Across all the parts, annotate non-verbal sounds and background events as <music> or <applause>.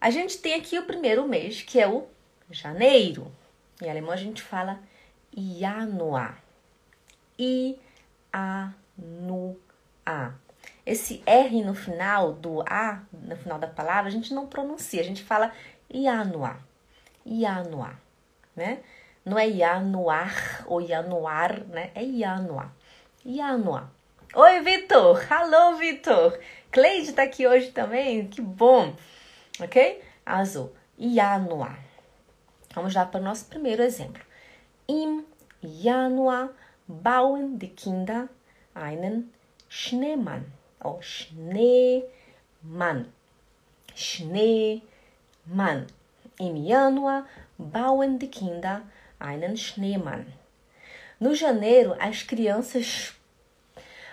A gente tem aqui o primeiro mês, que é o janeiro. Em alemão a gente fala Januar. I, A, Nu, A. Esse R no final do A, no final da palavra, a gente não pronuncia, a gente fala Januar. Januar, né? Não é Januar ou Januar, né? É Januar. Januar. Oi, Vitor! Alô, Vitor! Cleide tá aqui hoje também, que bom! Ok? Also, Januar. Vamos lá para o nosso primeiro exemplo. Im Januar bauen die Kinder einen Schneemann. Oh, Schneemann. Schneemann. Im Januar bauen die Kinder einen Schneemann. No janeiro, as crianças.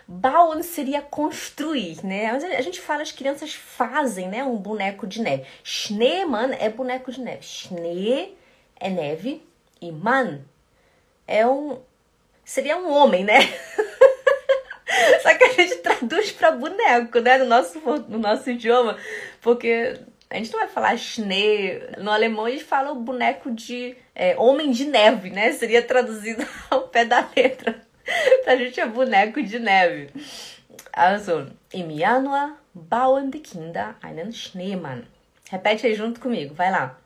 Bauen seria construir, né? A gente fala as crianças fazem, né? Um boneco de neve. Schneemann é boneco de neve. Schnee é neve e Mann é um. Seria um homem, né? <laughs> Só que a gente traduz para boneco, né? No nosso, no nosso idioma. Porque a gente não vai falar Schnee. No alemão a gente fala o boneco de é, homem de neve, né? Seria traduzido <laughs> ao pé da letra. <laughs> pra gente é boneco de neve. Also, im Januar bauen die Kinder einen Schneemann. Repete aí junto comigo, vai lá.